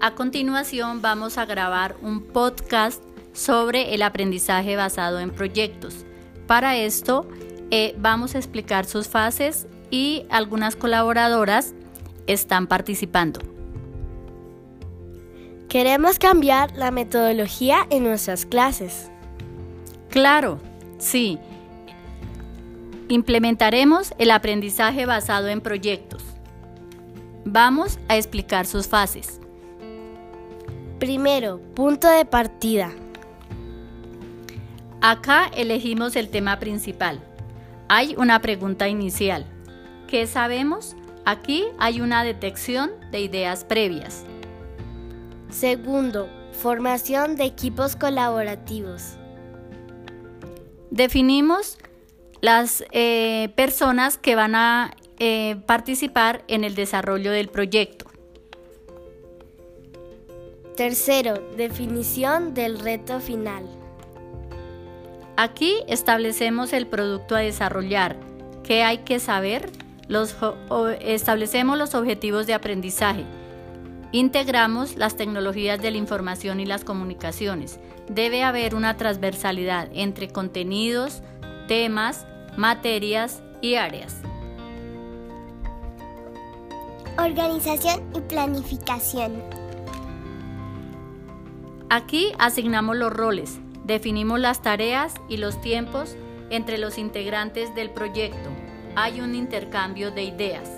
A continuación vamos a grabar un podcast sobre el aprendizaje basado en proyectos. Para esto eh, vamos a explicar sus fases y algunas colaboradoras están participando. Queremos cambiar la metodología en nuestras clases. Claro, sí. Implementaremos el aprendizaje basado en proyectos. Vamos a explicar sus fases. Primero, punto de partida. Acá elegimos el tema principal. Hay una pregunta inicial. ¿Qué sabemos? Aquí hay una detección de ideas previas. Segundo, formación de equipos colaborativos. Definimos las eh, personas que van a eh, participar en el desarrollo del proyecto. Tercero, definición del reto final. Aquí establecemos el producto a desarrollar, qué hay que saber, los, establecemos los objetivos de aprendizaje, integramos las tecnologías de la información y las comunicaciones. Debe haber una transversalidad entre contenidos, temas, materias y áreas. Organización y planificación. Aquí asignamos los roles, definimos las tareas y los tiempos entre los integrantes del proyecto. Hay un intercambio de ideas.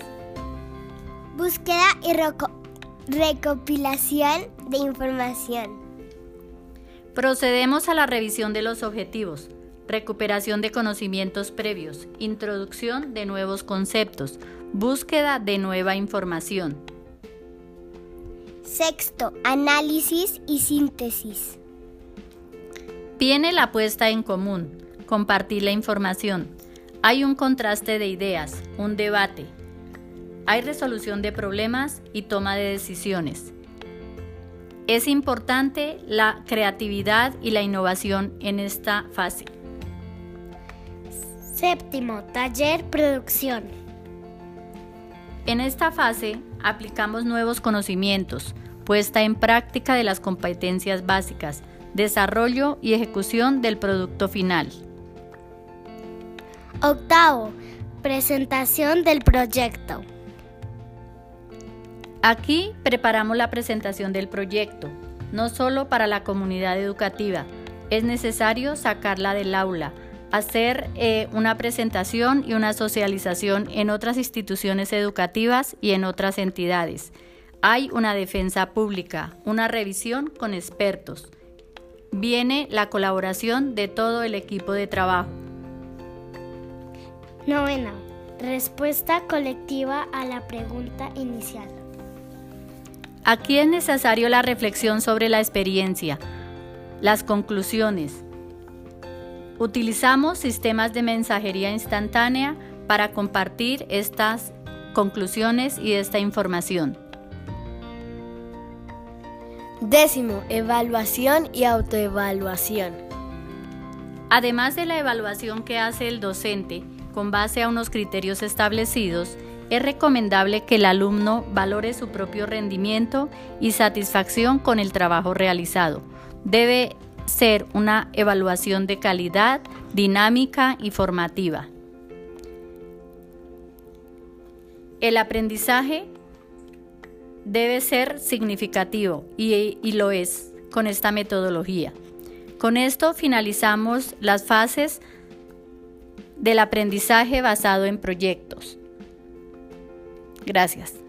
Búsqueda y recopilación de información. Procedemos a la revisión de los objetivos, recuperación de conocimientos previos, introducción de nuevos conceptos, búsqueda de nueva información. Sexto, análisis y síntesis. Viene la puesta en común, compartir la información. Hay un contraste de ideas, un debate. Hay resolución de problemas y toma de decisiones. Es importante la creatividad y la innovación en esta fase. Séptimo, taller producción. En esta fase aplicamos nuevos conocimientos, puesta en práctica de las competencias básicas, desarrollo y ejecución del producto final. Octavo, presentación del proyecto. Aquí preparamos la presentación del proyecto, no solo para la comunidad educativa, es necesario sacarla del aula, hacer eh, una presentación y una socialización en otras instituciones educativas y en otras entidades. Hay una defensa pública, una revisión con expertos. Viene la colaboración de todo el equipo de trabajo. Novena. Respuesta colectiva a la pregunta inicial. Aquí es necesario la reflexión sobre la experiencia, las conclusiones, Utilizamos sistemas de mensajería instantánea para compartir estas conclusiones y esta información. Décimo, evaluación y autoevaluación. Además de la evaluación que hace el docente con base a unos criterios establecidos, es recomendable que el alumno valore su propio rendimiento y satisfacción con el trabajo realizado. Debe ser una evaluación de calidad, dinámica y formativa. El aprendizaje debe ser significativo y, y, lo es con esta metodología. Con esto finalizamos las fases del aprendizaje basado en proyectos. Gracias.